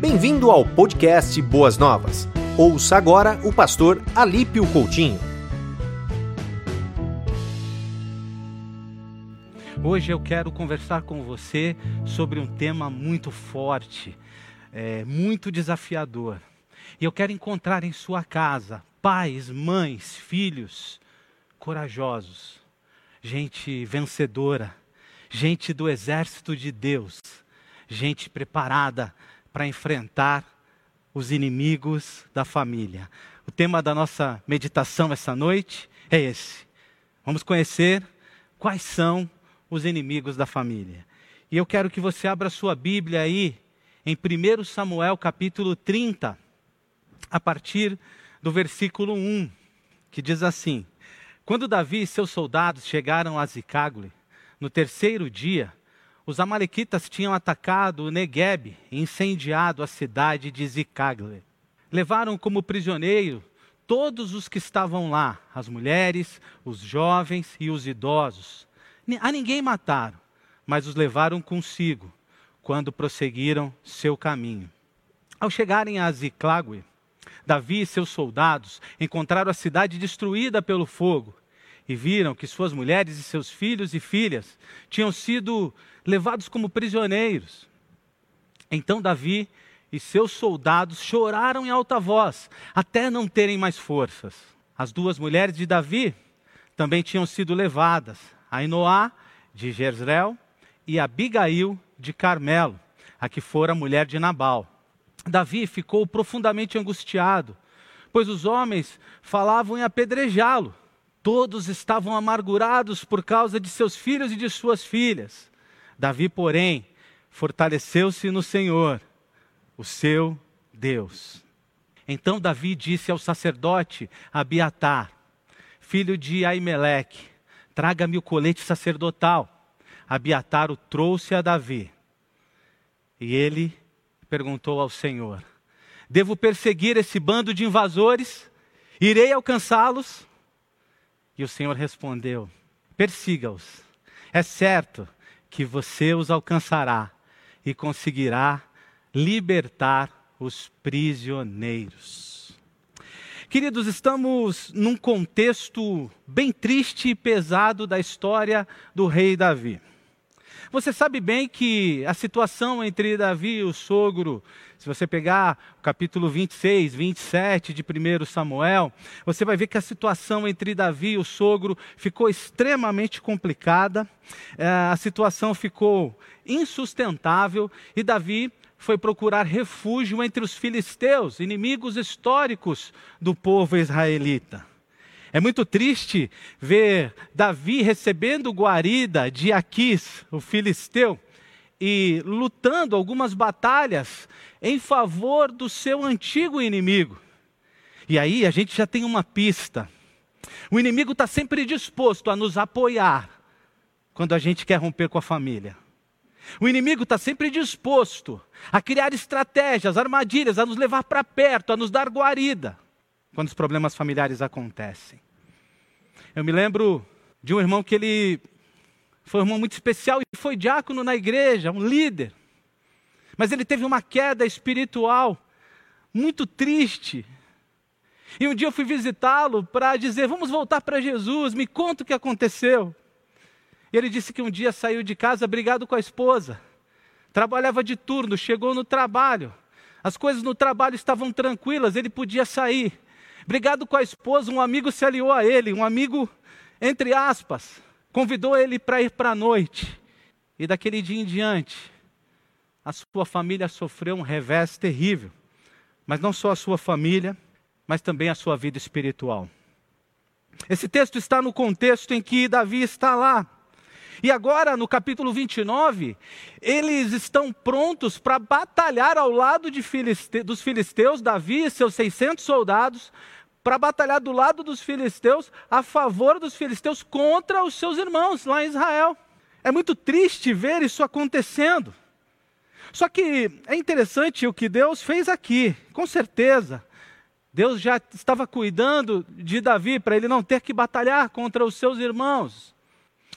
Bem-vindo ao podcast Boas Novas. Ouça agora o pastor Alípio Coutinho. Hoje eu quero conversar com você sobre um tema muito forte, é, muito desafiador. E eu quero encontrar em sua casa pais, mães, filhos corajosos, gente vencedora, gente do exército de Deus, gente preparada para enfrentar os inimigos da família. O tema da nossa meditação essa noite é esse. Vamos conhecer quais são os inimigos da família. E eu quero que você abra sua Bíblia aí em 1 Samuel capítulo 30, a partir do versículo 1, que diz assim: Quando Davi e seus soldados chegaram a Zicágle, no terceiro dia, os amalequitas tinham atacado o Negueb e incendiado a cidade de Zicágle. Levaram como prisioneiro todos os que estavam lá, as mulheres, os jovens e os idosos. A ninguém mataram, mas os levaram consigo quando prosseguiram seu caminho. Ao chegarem a Ziclágue, Davi e seus soldados encontraram a cidade destruída pelo fogo e viram que suas mulheres e seus filhos e filhas tinham sido levados como prisioneiros. Então Davi e seus soldados choraram em alta voz, até não terem mais forças. As duas mulheres de Davi também tinham sido levadas, Ainoá de Jezreel e Abigail de Carmelo, a que fora mulher de Nabal. Davi ficou profundamente angustiado, pois os homens falavam em apedrejá-lo. Todos estavam amargurados por causa de seus filhos e de suas filhas. Davi, porém, fortaleceu-se no Senhor, o seu Deus. Então Davi disse ao sacerdote Abiatar, filho de Aimeleque: Traga-me o colete sacerdotal. Abiatar o trouxe a Davi. E ele perguntou ao Senhor: Devo perseguir esse bando de invasores? Irei alcançá-los? E o Senhor respondeu: Persiga-os. É certo que você os alcançará e conseguirá libertar os prisioneiros. Queridos, estamos num contexto bem triste e pesado da história do rei Davi. Você sabe bem que a situação entre Davi e o sogro, se você pegar o capítulo 26, 27 de 1 Samuel, você vai ver que a situação entre Davi e o sogro ficou extremamente complicada, é, a situação ficou insustentável e Davi foi procurar refúgio entre os filisteus, inimigos históricos do povo israelita. É muito triste ver Davi recebendo guarida de Aquis, o filisteu, e lutando algumas batalhas em favor do seu antigo inimigo. E aí a gente já tem uma pista. O inimigo está sempre disposto a nos apoiar quando a gente quer romper com a família. O inimigo está sempre disposto a criar estratégias, armadilhas, a nos levar para perto, a nos dar guarida quando os problemas familiares acontecem. Eu me lembro de um irmão que ele foi um irmão muito especial e foi diácono na igreja, um líder. Mas ele teve uma queda espiritual muito triste. E um dia eu fui visitá-lo para dizer: Vamos voltar para Jesus, me conta o que aconteceu. E ele disse que um dia saiu de casa brigado com a esposa. Trabalhava de turno, chegou no trabalho. As coisas no trabalho estavam tranquilas, ele podia sair. Brigado com a esposa, um amigo se aliou a ele, um amigo, entre aspas, convidou ele para ir para a noite. E daquele dia em diante, a sua família sofreu um revés terrível. Mas não só a sua família, mas também a sua vida espiritual. Esse texto está no contexto em que Davi está lá, e agora, no capítulo 29, eles estão prontos para batalhar ao lado Filiste dos filisteus, Davi e seus 600 soldados, para batalhar do lado dos filisteus, a favor dos filisteus contra os seus irmãos lá em Israel. É muito triste ver isso acontecendo. Só que é interessante o que Deus fez aqui, com certeza. Deus já estava cuidando de Davi para ele não ter que batalhar contra os seus irmãos.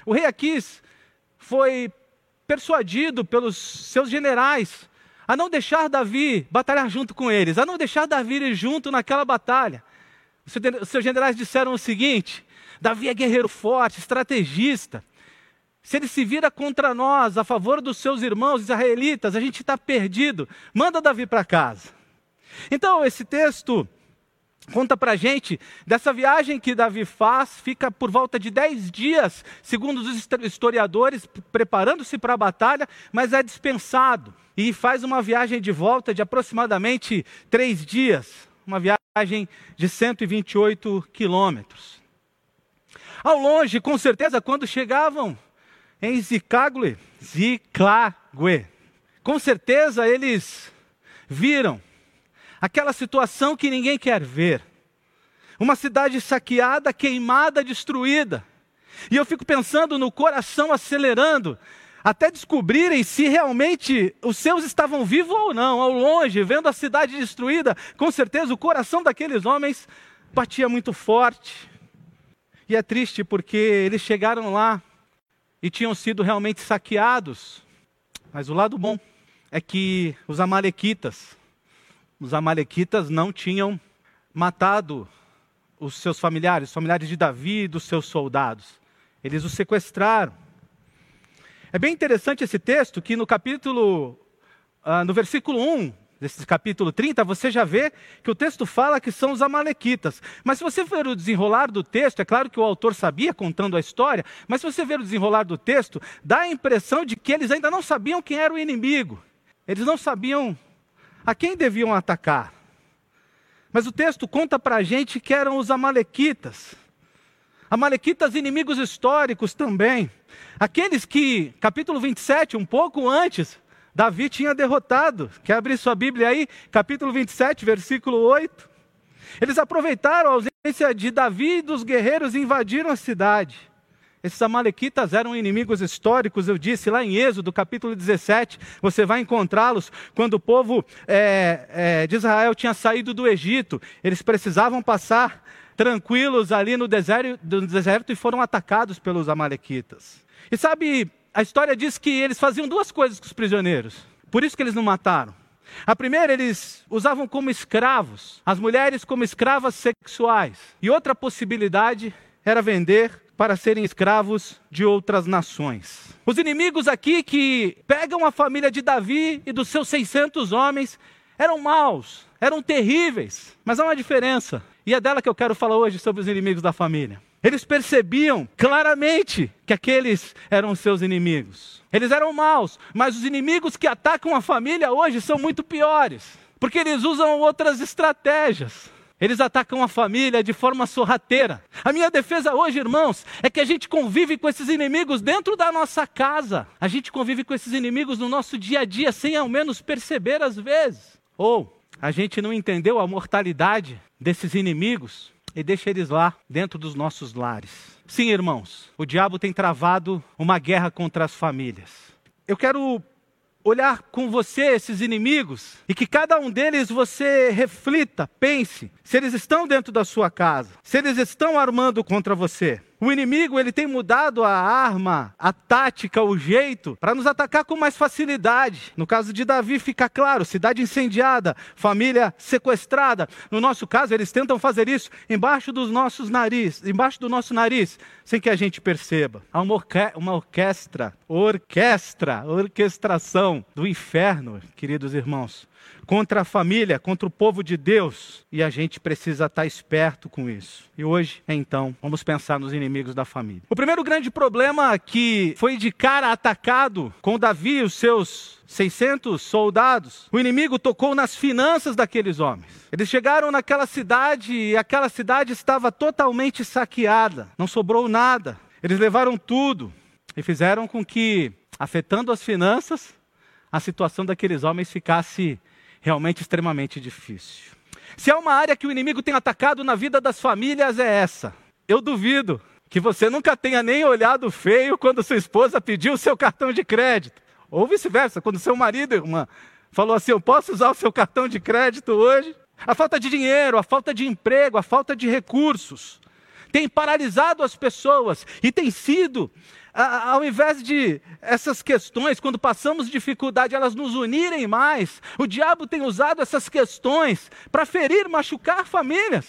O rei Aquis foi persuadido pelos seus generais a não deixar Davi batalhar junto com eles, a não deixar Davi ir junto naquela batalha. Os seus generais disseram o seguinte: Davi é guerreiro forte, estrategista. Se ele se vira contra nós, a favor dos seus irmãos israelitas, a gente está perdido. Manda Davi para casa. Então, esse texto conta para gente dessa viagem que Davi faz, fica por volta de dez dias, segundo os historiadores, preparando-se para a batalha, mas é dispensado. E faz uma viagem de volta de aproximadamente três dias, uma viagem de 128 quilômetros. Ao longe, com certeza, quando chegavam em Zicagle, Ziclague, com certeza eles viram aquela situação que ninguém quer ver. Uma cidade saqueada, queimada, destruída. E eu fico pensando no coração acelerando, até descobrirem se realmente os seus estavam vivos ou não. Ao longe, vendo a cidade destruída, com certeza o coração daqueles homens batia muito forte. E é triste porque eles chegaram lá e tinham sido realmente saqueados. Mas o lado bom é que os amalequitas, os amalequitas não tinham matado os seus familiares, os familiares de Davi e dos seus soldados. Eles os sequestraram. É bem interessante esse texto que no capítulo, uh, no versículo 1 desse capítulo 30, você já vê que o texto fala que são os amalequitas. Mas se você ver o desenrolar do texto, é claro que o autor sabia contando a história, mas se você ver o desenrolar do texto, dá a impressão de que eles ainda não sabiam quem era o inimigo. Eles não sabiam a quem deviam atacar. Mas o texto conta para a gente que eram os Amalequitas. Amalequitas inimigos históricos também. Aqueles que, capítulo 27, um pouco antes, Davi tinha derrotado. Quer abrir sua Bíblia aí? Capítulo 27, versículo 8. Eles aproveitaram a ausência de Davi e dos guerreiros e invadiram a cidade. Esses amalequitas eram inimigos históricos, eu disse lá em Êxodo, capítulo 17, você vai encontrá-los quando o povo é, é, de Israel tinha saído do Egito, eles precisavam passar tranquilos ali no deserto, no deserto e foram atacados pelos amalequitas. E sabe, a história diz que eles faziam duas coisas com os prisioneiros, por isso que eles não mataram. A primeira, eles usavam como escravos, as mulheres como escravas sexuais. E outra possibilidade era vender para serem escravos de outras nações. Os inimigos aqui que pegam a família de Davi e dos seus 600 homens eram maus, eram terríveis, mas há uma diferença. E é dela que eu quero falar hoje sobre os inimigos da família. Eles percebiam claramente que aqueles eram seus inimigos. Eles eram maus, mas os inimigos que atacam a família hoje são muito piores, porque eles usam outras estratégias. Eles atacam a família de forma sorrateira. A minha defesa hoje, irmãos, é que a gente convive com esses inimigos dentro da nossa casa. A gente convive com esses inimigos no nosso dia a dia sem ao menos perceber às vezes. Ou a gente não entendeu a mortalidade desses inimigos e deixa eles lá dentro dos nossos lares. Sim, irmãos, o diabo tem travado uma guerra contra as famílias. Eu quero olhar com você esses inimigos e que cada um deles você reflita, pense, se eles estão dentro da sua casa, se eles estão armando contra você. O inimigo ele tem mudado a arma, a tática, o jeito para nos atacar com mais facilidade. No caso de Davi fica claro, cidade incendiada, família sequestrada. No nosso caso, eles tentam fazer isso embaixo dos nossos nariz, embaixo do nosso nariz, sem que a gente perceba. Há uma, orque uma orquestra, orquestra, orquestração do inferno, queridos irmãos contra a família, contra o povo de Deus, e a gente precisa estar esperto com isso. E hoje, então, vamos pensar nos inimigos da família. O primeiro grande problema que foi de cara atacado com Davi e os seus 600 soldados, o inimigo tocou nas finanças daqueles homens. Eles chegaram naquela cidade e aquela cidade estava totalmente saqueada, não sobrou nada. Eles levaram tudo e fizeram com que, afetando as finanças, a situação daqueles homens ficasse realmente extremamente difícil. Se há uma área que o inimigo tem atacado na vida das famílias, é essa. Eu duvido que você nunca tenha nem olhado feio quando sua esposa pediu o seu cartão de crédito. Ou vice-versa, quando seu marido, irmã, falou assim: Eu posso usar o seu cartão de crédito hoje? A falta de dinheiro, a falta de emprego, a falta de recursos tem paralisado as pessoas e tem sido ao invés de essas questões, quando passamos dificuldade, elas nos unirem mais, o diabo tem usado essas questões para ferir, machucar famílias.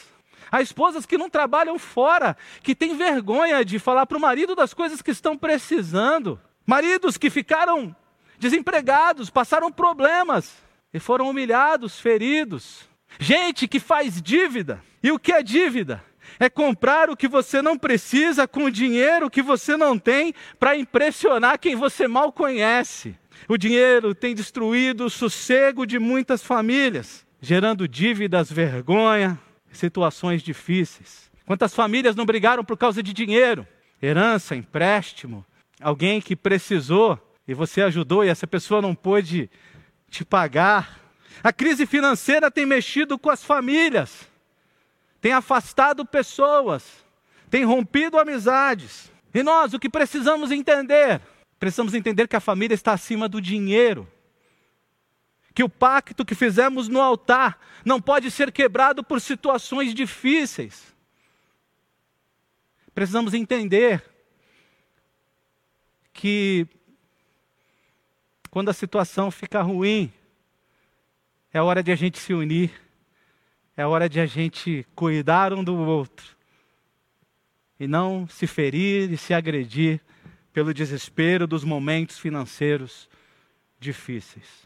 Há esposas que não trabalham fora, que têm vergonha de falar para o marido das coisas que estão precisando. Maridos que ficaram desempregados, passaram problemas e foram humilhados, feridos. Gente que faz dívida. E o que é dívida? É comprar o que você não precisa com o dinheiro que você não tem para impressionar quem você mal conhece. O dinheiro tem destruído o sossego de muitas famílias, gerando dívidas, vergonha, situações difíceis. Quantas famílias não brigaram por causa de dinheiro? Herança, empréstimo, alguém que precisou e você ajudou e essa pessoa não pôde te pagar. A crise financeira tem mexido com as famílias tem afastado pessoas, tem rompido amizades. E nós, o que precisamos entender? Precisamos entender que a família está acima do dinheiro. Que o pacto que fizemos no altar não pode ser quebrado por situações difíceis. Precisamos entender que quando a situação fica ruim, é hora de a gente se unir é hora de a gente cuidar um do outro e não se ferir e se agredir pelo desespero dos momentos financeiros difíceis.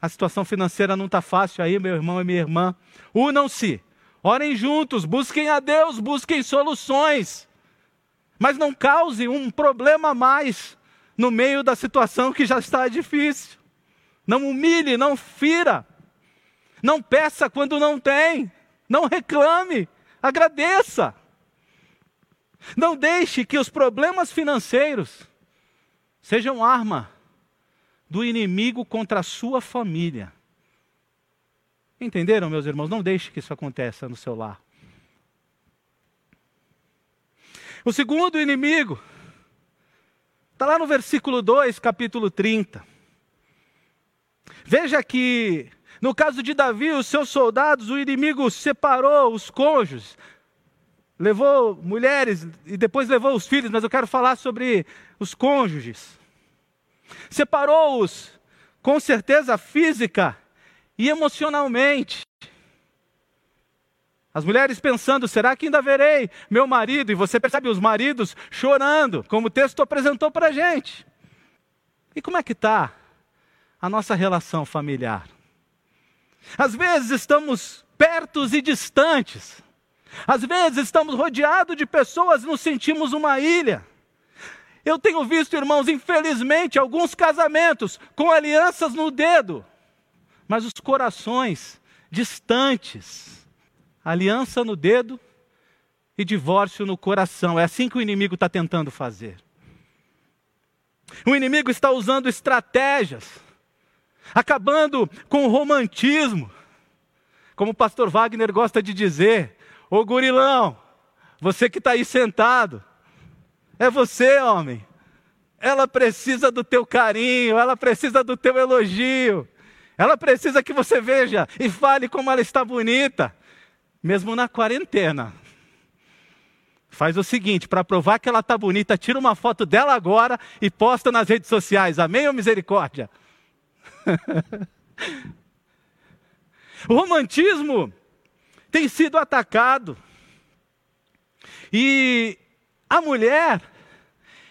A situação financeira não está fácil aí, meu irmão e minha irmã. Unam-se, orem juntos, busquem a Deus, busquem soluções. Mas não cause um problema a mais no meio da situação que já está difícil. Não humilhe, não fira não peça quando não tem. Não reclame. Agradeça. Não deixe que os problemas financeiros sejam arma do inimigo contra a sua família. Entenderam, meus irmãos? Não deixe que isso aconteça no seu lar. O segundo inimigo está lá no versículo 2, capítulo 30. Veja que no caso de Davi, os seus soldados, o inimigo separou os cônjuges, levou mulheres e depois levou os filhos, mas eu quero falar sobre os cônjuges. Separou-os, com certeza física e emocionalmente. As mulheres pensando, será que ainda verei meu marido? E você percebe os maridos chorando, como o texto apresentou para a gente. E como é que está a nossa relação familiar? Às vezes estamos pertos e distantes. Às vezes estamos rodeados de pessoas e nos sentimos uma ilha. Eu tenho visto, irmãos, infelizmente, alguns casamentos com alianças no dedo, mas os corações distantes. Aliança no dedo e divórcio no coração. É assim que o inimigo está tentando fazer. O inimigo está usando estratégias acabando com o romantismo. Como o pastor Wagner gosta de dizer, ô gurilão, você que está aí sentado, é você, homem. Ela precisa do teu carinho, ela precisa do teu elogio, ela precisa que você veja e fale como ela está bonita, mesmo na quarentena. Faz o seguinte, para provar que ela está bonita, tira uma foto dela agora e posta nas redes sociais. Amém ou misericórdia? o romantismo tem sido atacado. E a mulher,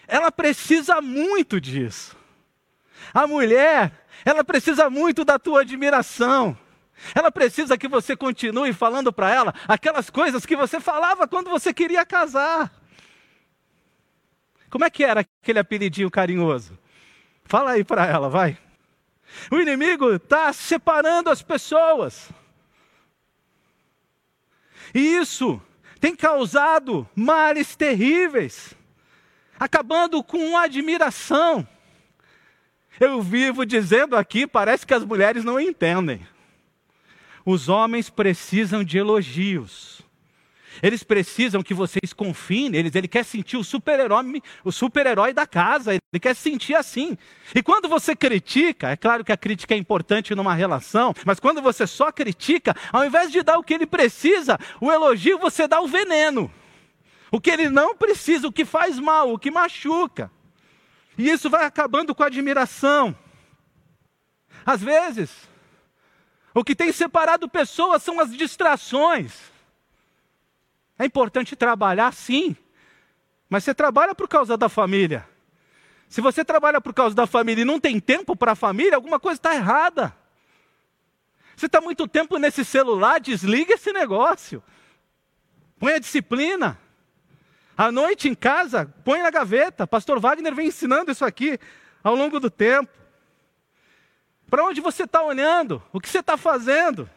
ela precisa muito disso. A mulher, ela precisa muito da tua admiração. Ela precisa que você continue falando para ela aquelas coisas que você falava quando você queria casar. Como é que era aquele apelidinho carinhoso? Fala aí para ela, vai. O inimigo está separando as pessoas. E isso tem causado males terríveis, acabando com admiração. Eu vivo dizendo aqui, parece que as mulheres não entendem. Os homens precisam de elogios. Eles precisam que vocês confiem neles. Ele quer sentir o super-herói, o super-herói da casa. Ele quer sentir assim. E quando você critica, é claro que a crítica é importante numa relação, mas quando você só critica, ao invés de dar o que ele precisa, o elogio, você dá o veneno. o que ele não precisa, o que faz mal, o que machuca. E isso vai acabando com a admiração. Às vezes, o que tem separado pessoas são as distrações. É importante trabalhar, sim, mas você trabalha por causa da família. Se você trabalha por causa da família e não tem tempo para a família, alguma coisa está errada. Você está muito tempo nesse celular, desliga esse negócio. Põe a disciplina. À noite em casa, põe na gaveta. Pastor Wagner vem ensinando isso aqui ao longo do tempo. Para onde você está olhando? O que você está fazendo?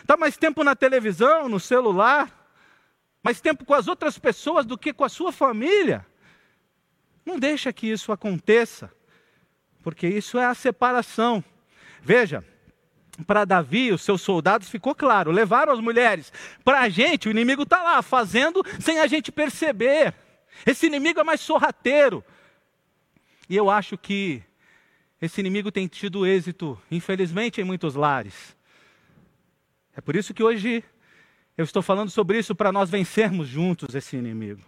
Está mais tempo na televisão, no celular? Mais tempo com as outras pessoas do que com a sua família? Não deixa que isso aconteça, porque isso é a separação. Veja, para Davi, os seus soldados, ficou claro: levaram as mulheres. Para a gente, o inimigo está lá, fazendo sem a gente perceber. Esse inimigo é mais sorrateiro. E eu acho que esse inimigo tem tido êxito, infelizmente, em muitos lares. É por isso que hoje eu estou falando sobre isso para nós vencermos juntos esse inimigo.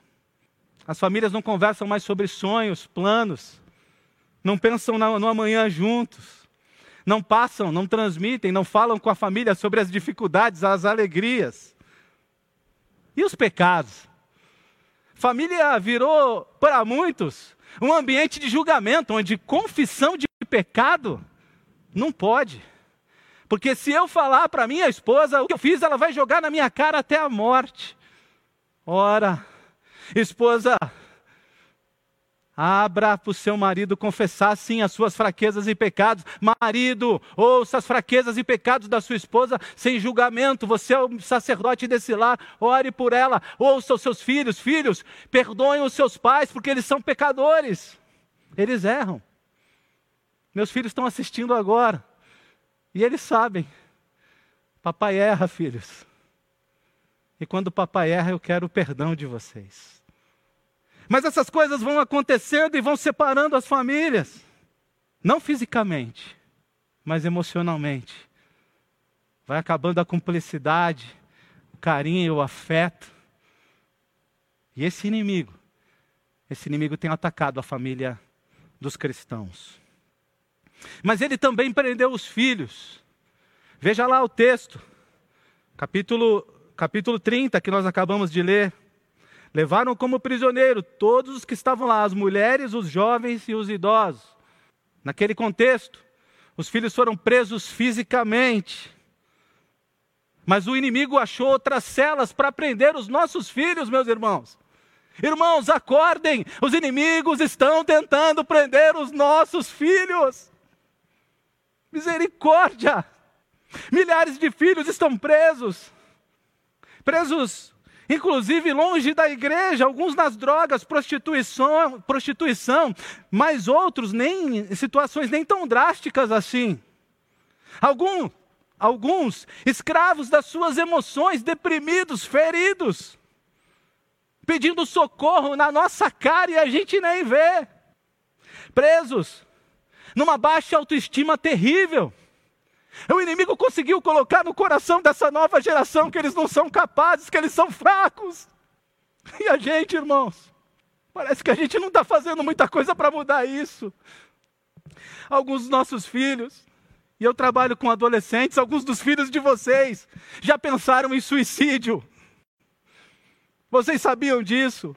As famílias não conversam mais sobre sonhos, planos, não pensam no amanhã juntos não passam, não transmitem, não falam com a família sobre as dificuldades, as alegrias. E os pecados? Família virou, para muitos, um ambiente de julgamento, onde confissão de pecado não pode. Porque se eu falar para minha esposa o que eu fiz, ela vai jogar na minha cara até a morte. Ora, esposa, Abra para o seu marido confessar sim as suas fraquezas e pecados. Marido, ouça as fraquezas e pecados da sua esposa sem julgamento. Você é o sacerdote desse lar, ore por ela. Ouça os seus filhos. Filhos, perdoem os seus pais porque eles são pecadores. Eles erram. Meus filhos estão assistindo agora e eles sabem. Papai erra, filhos. E quando o papai erra, eu quero o perdão de vocês. Mas essas coisas vão acontecendo e vão separando as famílias. Não fisicamente, mas emocionalmente. Vai acabando a cumplicidade, o carinho, o afeto. E esse inimigo, esse inimigo tem atacado a família dos cristãos. Mas ele também prendeu os filhos. Veja lá o texto, capítulo, capítulo 30, que nós acabamos de ler. Levaram como prisioneiro todos os que estavam lá, as mulheres, os jovens e os idosos. Naquele contexto, os filhos foram presos fisicamente. Mas o inimigo achou outras celas para prender os nossos filhos, meus irmãos. Irmãos, acordem! Os inimigos estão tentando prender os nossos filhos. Misericórdia! Milhares de filhos estão presos. Presos inclusive longe da igreja, alguns nas drogas, prostituição, prostituição, mas outros nem em situações nem tão drásticas assim. Algum, alguns escravos das suas emoções, deprimidos, feridos, pedindo socorro na nossa cara e a gente nem vê. Presos numa baixa autoestima terrível o inimigo conseguiu colocar no coração dessa nova geração que eles não são capazes, que eles são fracos. E a gente, irmãos, parece que a gente não está fazendo muita coisa para mudar isso. Alguns dos nossos filhos, e eu trabalho com adolescentes, alguns dos filhos de vocês já pensaram em suicídio. Vocês sabiam disso?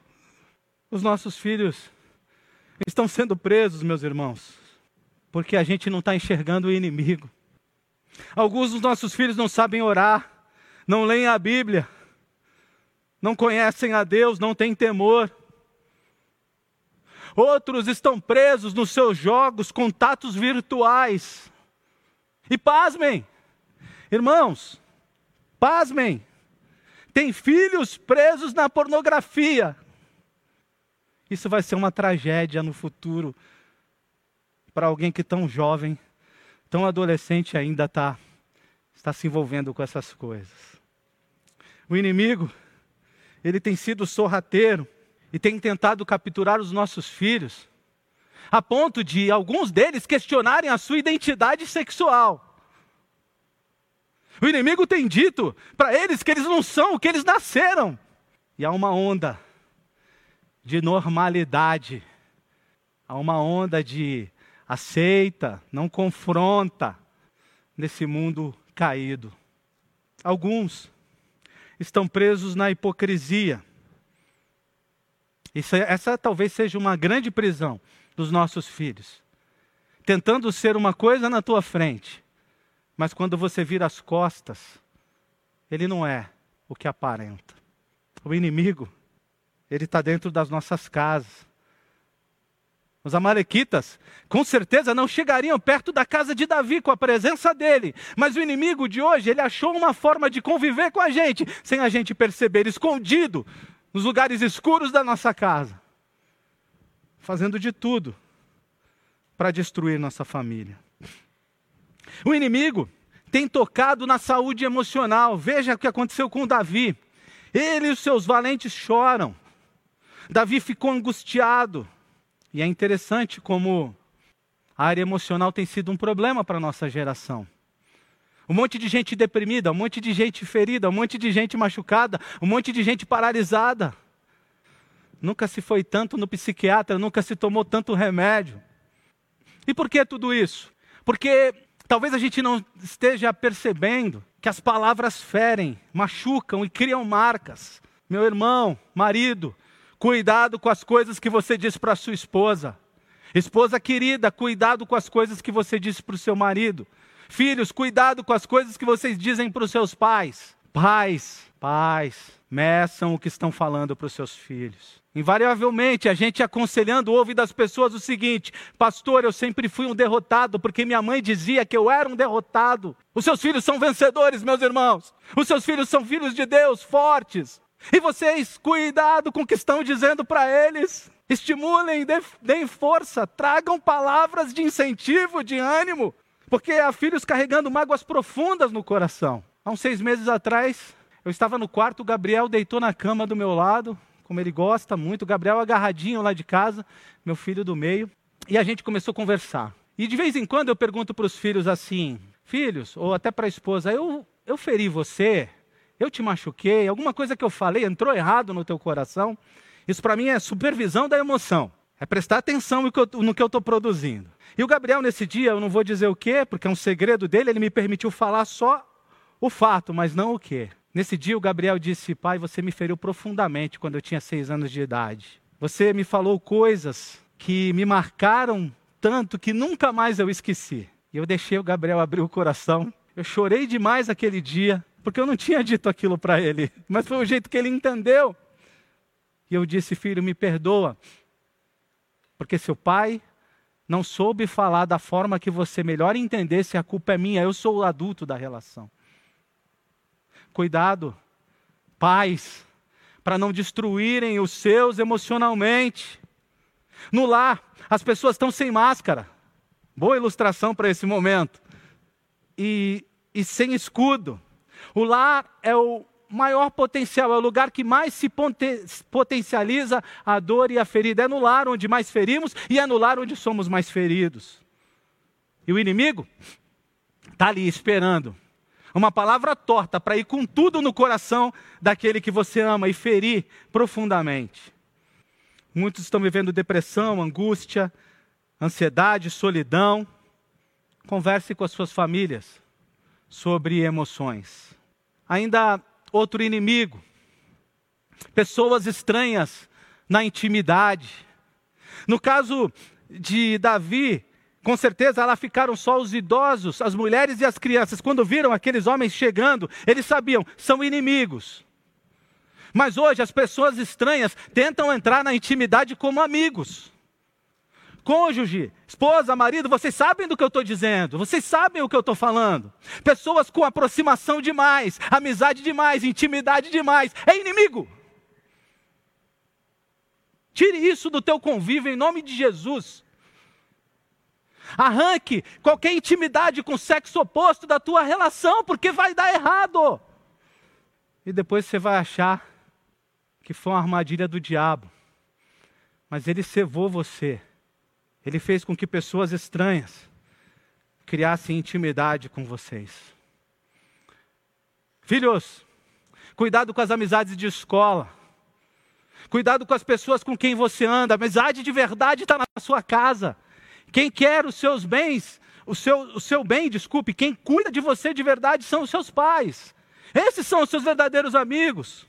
Os nossos filhos estão sendo presos, meus irmãos, porque a gente não está enxergando o inimigo. Alguns dos nossos filhos não sabem orar, não leem a Bíblia, não conhecem a Deus, não têm temor. Outros estão presos nos seus jogos, contatos virtuais. E pasmem, irmãos, pasmem, tem filhos presos na pornografia. Isso vai ser uma tragédia no futuro para alguém que tão jovem tão adolescente ainda está está se envolvendo com essas coisas. O inimigo, ele tem sido sorrateiro e tem tentado capturar os nossos filhos, a ponto de alguns deles questionarem a sua identidade sexual. O inimigo tem dito para eles que eles não são o que eles nasceram. E há uma onda de normalidade, há uma onda de aceita, não confronta nesse mundo caído. Alguns estão presos na hipocrisia. Isso, essa talvez seja uma grande prisão dos nossos filhos. Tentando ser uma coisa na tua frente, mas quando você vira as costas, ele não é o que aparenta. O inimigo, ele está dentro das nossas casas. Os amalequitas, com certeza, não chegariam perto da casa de Davi com a presença dele. Mas o inimigo de hoje, ele achou uma forma de conviver com a gente, sem a gente perceber, escondido nos lugares escuros da nossa casa, fazendo de tudo para destruir nossa família. O inimigo tem tocado na saúde emocional. Veja o que aconteceu com Davi. Ele e os seus valentes choram. Davi ficou angustiado. E é interessante como a área emocional tem sido um problema para a nossa geração. Um monte de gente deprimida, um monte de gente ferida, um monte de gente machucada, um monte de gente paralisada. Nunca se foi tanto no psiquiatra, nunca se tomou tanto remédio. E por que tudo isso? Porque talvez a gente não esteja percebendo que as palavras ferem, machucam e criam marcas. Meu irmão, marido, Cuidado com as coisas que você diz para sua esposa. Esposa querida, cuidado com as coisas que você diz para o seu marido. Filhos, cuidado com as coisas que vocês dizem para os seus pais. Pais, pais, meçam o que estão falando para os seus filhos. Invariavelmente, a gente aconselhando ouve das pessoas o seguinte: Pastor, eu sempre fui um derrotado, porque minha mãe dizia que eu era um derrotado. Os seus filhos são vencedores, meus irmãos. Os seus filhos são filhos de Deus, fortes. E vocês, cuidado com o que estão dizendo para eles. Estimulem, deem força, tragam palavras de incentivo, de ânimo, porque há filhos carregando mágoas profundas no coração. Há uns seis meses atrás, eu estava no quarto, o Gabriel deitou na cama do meu lado, como ele gosta muito. O Gabriel agarradinho lá de casa, meu filho do meio, e a gente começou a conversar. E de vez em quando eu pergunto para os filhos assim: Filhos, ou até para a esposa, eu, eu feri você? Eu te machuquei, alguma coisa que eu falei entrou errado no teu coração. Isso para mim é supervisão da emoção. É prestar atenção no que eu estou produzindo. E o Gabriel, nesse dia, eu não vou dizer o quê, porque é um segredo dele, ele me permitiu falar só o fato, mas não o quê. Nesse dia, o Gabriel disse: Pai, você me feriu profundamente quando eu tinha seis anos de idade. Você me falou coisas que me marcaram tanto que nunca mais eu esqueci. E eu deixei o Gabriel abrir o coração. Eu chorei demais aquele dia porque eu não tinha dito aquilo para ele, mas foi o jeito que ele entendeu. E eu disse, filho, me perdoa, porque seu pai não soube falar da forma que você melhor entendesse, a culpa é minha, eu sou o adulto da relação. Cuidado, pais, para não destruírem os seus emocionalmente. No lar, as pessoas estão sem máscara. Boa ilustração para esse momento. E, e sem escudo. O lar é o maior potencial, é o lugar que mais se potencializa a dor e a ferida. É no lar onde mais ferimos e é no lar onde somos mais feridos. E o inimigo está ali esperando uma palavra torta para ir com tudo no coração daquele que você ama e ferir profundamente. Muitos estão vivendo depressão, angústia, ansiedade, solidão. Converse com as suas famílias sobre emoções. Ainda outro inimigo, pessoas estranhas na intimidade. No caso de Davi, com certeza lá ficaram só os idosos, as mulheres e as crianças. Quando viram aqueles homens chegando, eles sabiam, são inimigos. Mas hoje as pessoas estranhas tentam entrar na intimidade como amigos cônjuge, esposa, marido, vocês sabem do que eu estou dizendo, vocês sabem o que eu estou falando. Pessoas com aproximação demais, amizade demais, intimidade demais, é inimigo. Tire isso do teu convívio em nome de Jesus. Arranque qualquer intimidade com o sexo oposto da tua relação, porque vai dar errado. E depois você vai achar que foi uma armadilha do diabo. Mas ele cevou você ele fez com que pessoas estranhas criassem intimidade com vocês. Filhos, cuidado com as amizades de escola. Cuidado com as pessoas com quem você anda. A amizade de verdade está na sua casa. Quem quer os seus bens, o seu, o seu bem, desculpe, quem cuida de você de verdade são os seus pais. Esses são os seus verdadeiros amigos.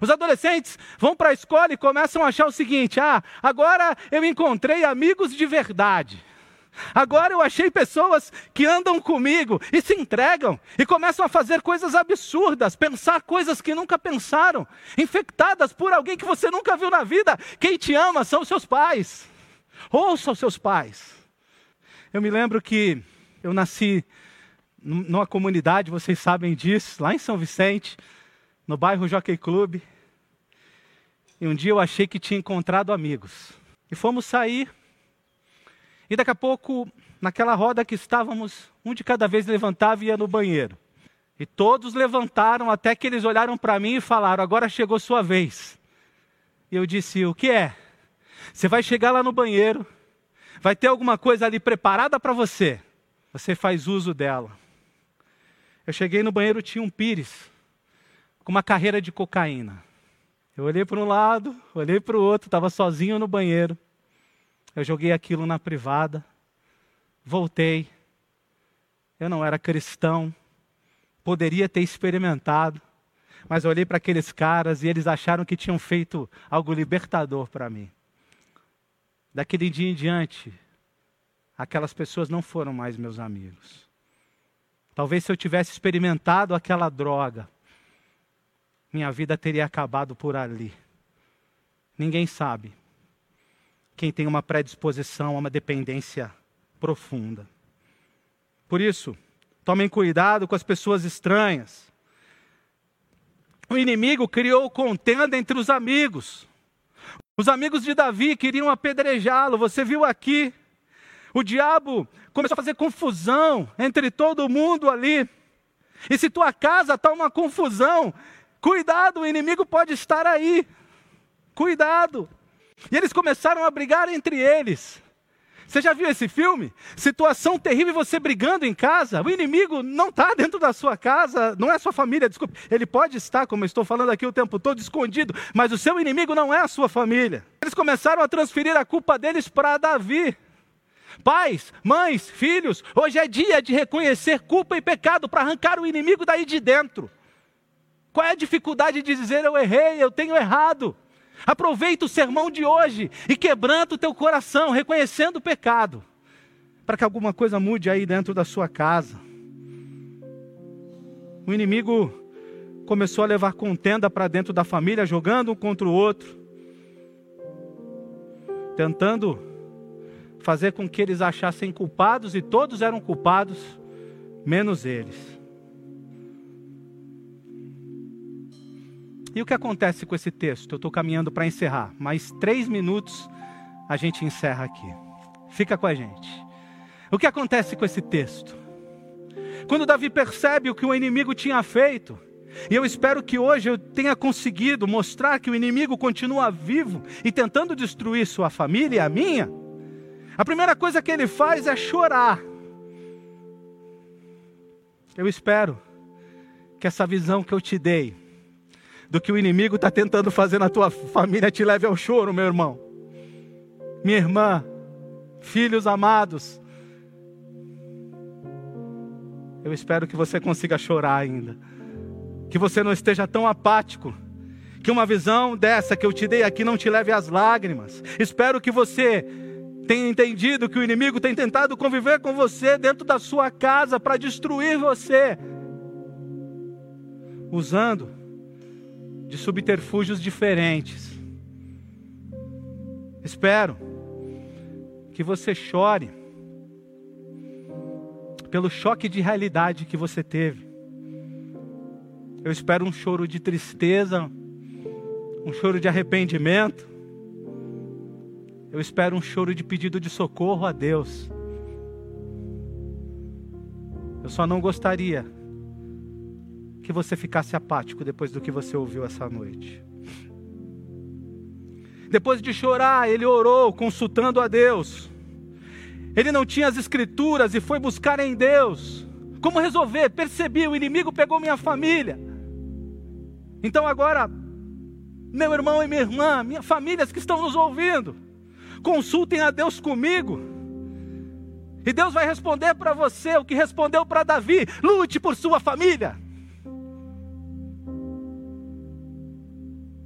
Os adolescentes vão para a escola e começam a achar o seguinte: ah, agora eu encontrei amigos de verdade. Agora eu achei pessoas que andam comigo e se entregam e começam a fazer coisas absurdas, pensar coisas que nunca pensaram, infectadas por alguém que você nunca viu na vida. Quem te ama são seus pais. Ouça os seus pais. Eu me lembro que eu nasci numa comunidade, vocês sabem disso, lá em São Vicente no bairro Jockey Club. E um dia eu achei que tinha encontrado amigos. E fomos sair. E daqui a pouco, naquela roda que estávamos, um de cada vez levantava e ia no banheiro. E todos levantaram até que eles olharam para mim e falaram: Agora chegou sua vez. E eu disse: O que é? Você vai chegar lá no banheiro, vai ter alguma coisa ali preparada para você. Você faz uso dela. Eu cheguei no banheiro, tinha um pires com uma carreira de cocaína. Eu olhei para um lado, olhei para o outro, estava sozinho no banheiro. Eu joguei aquilo na privada, voltei. Eu não era cristão, poderia ter experimentado, mas olhei para aqueles caras e eles acharam que tinham feito algo libertador para mim. Daquele dia em diante, aquelas pessoas não foram mais meus amigos. Talvez se eu tivesse experimentado aquela droga, minha vida teria acabado por ali. Ninguém sabe. Quem tem uma predisposição a uma dependência profunda. Por isso, tomem cuidado com as pessoas estranhas. O inimigo criou contenda entre os amigos. Os amigos de Davi queriam apedrejá-lo, você viu aqui. O diabo começou a fazer confusão entre todo mundo ali. E se tua casa está uma confusão, Cuidado, o inimigo pode estar aí. Cuidado. E eles começaram a brigar entre eles. Você já viu esse filme? Situação terrível, você brigando em casa. O inimigo não está dentro da sua casa, não é sua família, desculpe. Ele pode estar, como eu estou falando aqui o tempo todo, escondido, mas o seu inimigo não é a sua família. Eles começaram a transferir a culpa deles para Davi. Pais, mães, filhos, hoje é dia de reconhecer culpa e pecado para arrancar o inimigo daí de dentro. Qual é a dificuldade de dizer eu errei, eu tenho errado? Aproveita o sermão de hoje e quebranta o teu coração, reconhecendo o pecado, para que alguma coisa mude aí dentro da sua casa. O inimigo começou a levar contenda para dentro da família, jogando um contra o outro, tentando fazer com que eles achassem culpados, e todos eram culpados, menos eles. E o que acontece com esse texto? Eu estou caminhando para encerrar, mais três minutos a gente encerra aqui. Fica com a gente. O que acontece com esse texto? Quando Davi percebe o que o inimigo tinha feito, e eu espero que hoje eu tenha conseguido mostrar que o inimigo continua vivo e tentando destruir sua família e a minha, a primeira coisa que ele faz é chorar. Eu espero que essa visão que eu te dei, do que o inimigo está tentando fazer na tua família te leve ao choro, meu irmão. Minha irmã, filhos amados, eu espero que você consiga chorar ainda, que você não esteja tão apático, que uma visão dessa que eu te dei aqui não te leve às lágrimas. Espero que você tenha entendido que o inimigo tem tentado conviver com você dentro da sua casa para destruir você, usando de subterfúgios diferentes. Espero que você chore pelo choque de realidade que você teve. Eu espero um choro de tristeza, um choro de arrependimento. Eu espero um choro de pedido de socorro a Deus. Eu só não gostaria que você ficasse apático depois do que você ouviu essa noite. Depois de chorar, ele orou, consultando a Deus. Ele não tinha as escrituras e foi buscar em Deus. Como resolver? Percebi, o inimigo pegou minha família. Então agora, Meu irmão e minha irmã, minhas famílias que estão nos ouvindo, consultem a Deus comigo. E Deus vai responder para você o que respondeu para Davi: lute por sua família.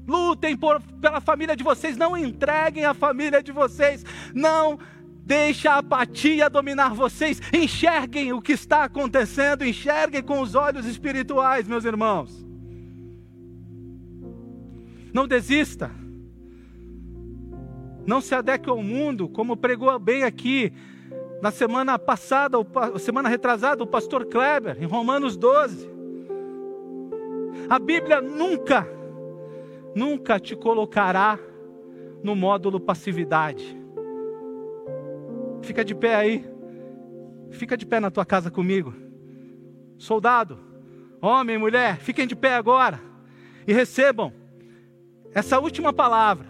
Lutem por, pela família de vocês, não entreguem a família de vocês, não deixe a apatia dominar vocês, enxerguem o que está acontecendo, enxerguem com os olhos espirituais, meus irmãos. Não desista, não se adeque ao mundo, como pregou bem aqui na semana passada, semana retrasada, o pastor Kleber, em Romanos 12. A Bíblia nunca nunca te colocará no módulo passividade. Fica de pé aí. Fica de pé na tua casa comigo. Soldado, homem, mulher, fiquem de pé agora e recebam essa última palavra.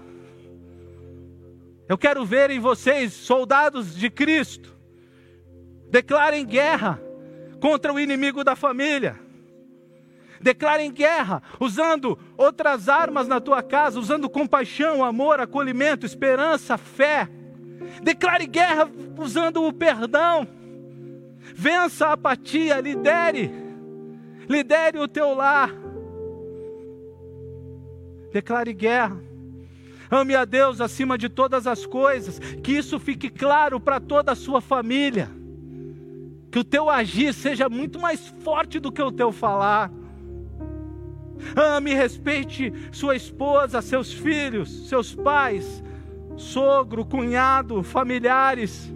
Eu quero ver em vocês, soldados de Cristo, declarem guerra contra o inimigo da família. Declarem guerra, usando outras armas na tua casa, usando compaixão, amor, acolhimento, esperança, fé. Declare guerra usando o perdão. Vença a apatia, lidere. Lidere o teu lar. Declare guerra. Ame a Deus acima de todas as coisas. Que isso fique claro para toda a sua família. Que o teu agir seja muito mais forte do que o teu falar. Ame e respeite sua esposa, seus filhos, seus pais, sogro, cunhado, familiares.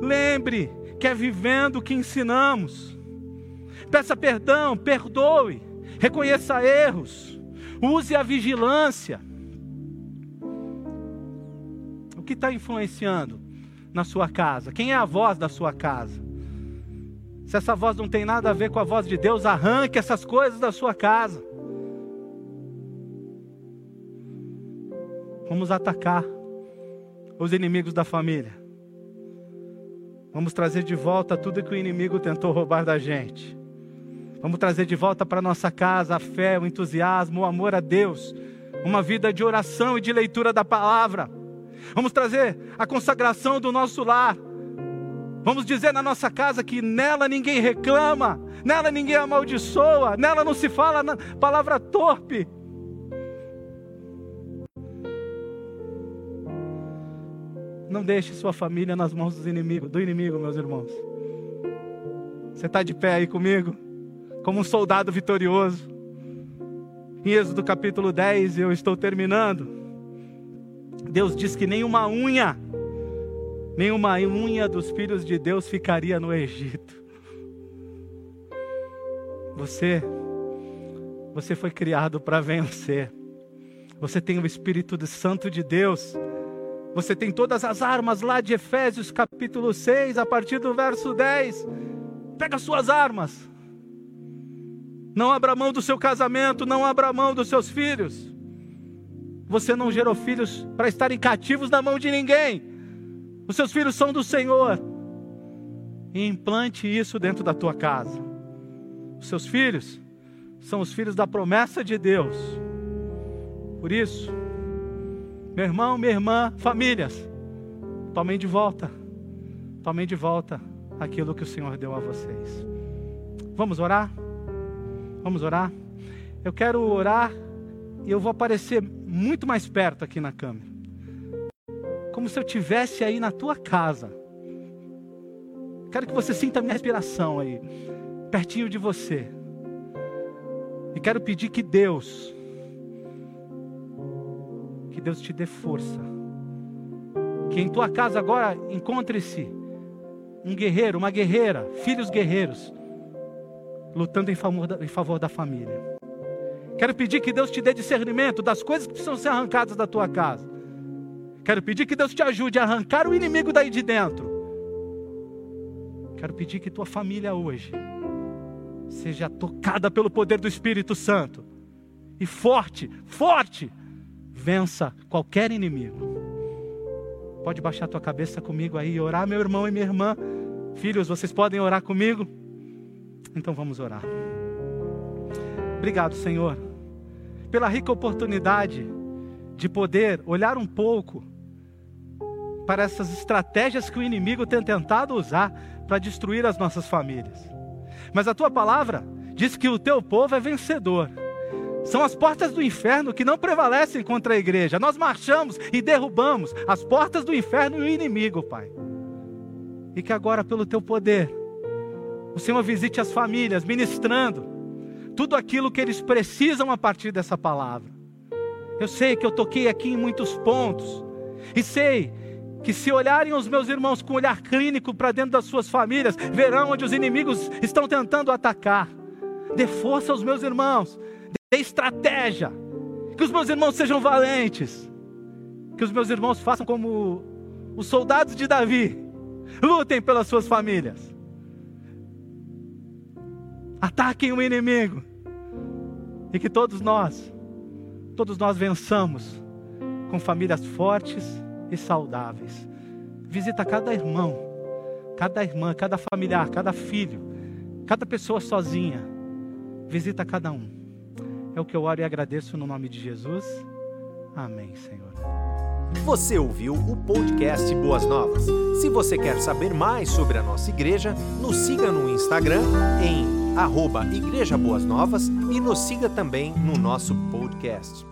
Lembre que é vivendo que ensinamos. Peça perdão, perdoe, reconheça erros, use a vigilância. O que está influenciando na sua casa? Quem é a voz da sua casa? Se essa voz não tem nada a ver com a voz de Deus, arranque essas coisas da sua casa. Vamos atacar os inimigos da família. Vamos trazer de volta tudo que o inimigo tentou roubar da gente. Vamos trazer de volta para nossa casa a fé, o entusiasmo, o amor a Deus, uma vida de oração e de leitura da palavra. Vamos trazer a consagração do nosso lar, Vamos dizer na nossa casa que nela ninguém reclama, nela ninguém amaldiçoa, nela não se fala palavra torpe. Não deixe sua família nas mãos dos inimigos, do inimigo, meus irmãos. Você está de pé aí comigo? Como um soldado vitorioso. Em Êxodo capítulo 10, eu estou terminando. Deus diz que nenhuma unha nenhuma unha dos filhos de Deus ficaria no Egito. Você, você foi criado para vencer. Você tem o Espírito Santo de Deus. Você tem todas as armas lá de Efésios capítulo 6, a partir do verso 10. Pega suas armas. Não abra mão do seu casamento, não abra mão dos seus filhos. Você não gerou filhos para estarem cativos na mão de ninguém. Os seus filhos são do Senhor. E implante isso dentro da tua casa. Os seus filhos são os filhos da promessa de Deus. Por isso, meu irmão, minha irmã, famílias, tomem de volta, tomem de volta aquilo que o Senhor deu a vocês. Vamos orar? Vamos orar? Eu quero orar e eu vou aparecer muito mais perto aqui na câmera como se eu tivesse aí na tua casa. Quero que você sinta a minha respiração aí, pertinho de você. E quero pedir que Deus, que Deus te dê força. Que em tua casa agora encontre-se um guerreiro, uma guerreira, filhos guerreiros, lutando em favor, da, em favor da família. Quero pedir que Deus te dê discernimento das coisas que precisam ser arrancadas da tua casa Quero pedir que Deus te ajude a arrancar o inimigo daí de dentro. Quero pedir que tua família hoje seja tocada pelo poder do Espírito Santo e forte, forte, vença qualquer inimigo. Pode baixar tua cabeça comigo aí e orar, meu irmão e minha irmã. Filhos, vocês podem orar comigo? Então vamos orar. Obrigado, Senhor pela rica oportunidade de poder olhar um pouco para essas estratégias que o inimigo tem tentado usar para destruir as nossas famílias. Mas a tua palavra diz que o teu povo é vencedor. São as portas do inferno que não prevalecem contra a igreja. Nós marchamos e derrubamos as portas do inferno e o inimigo, Pai. E que agora, pelo teu poder, o Senhor visite as famílias, ministrando tudo aquilo que eles precisam a partir dessa palavra. Eu sei que eu toquei aqui em muitos pontos, e sei que se olharem os meus irmãos com um olhar clínico para dentro das suas famílias, verão onde os inimigos estão tentando atacar. Dê força aos meus irmãos, dê estratégia, que os meus irmãos sejam valentes, que os meus irmãos façam como os soldados de Davi, lutem pelas suas famílias, ataquem o inimigo, e que todos nós, todos nós vençamos com famílias fortes e saudáveis. Visita cada irmão, cada irmã, cada familiar, cada filho, cada pessoa sozinha. Visita cada um. É o que eu oro e agradeço no nome de Jesus. Amém, Senhor. Você ouviu o podcast Boas Novas. Se você quer saber mais sobre a nossa igreja, nos siga no Instagram em arroba Igreja Boas Novas e nos siga também no nosso podcast.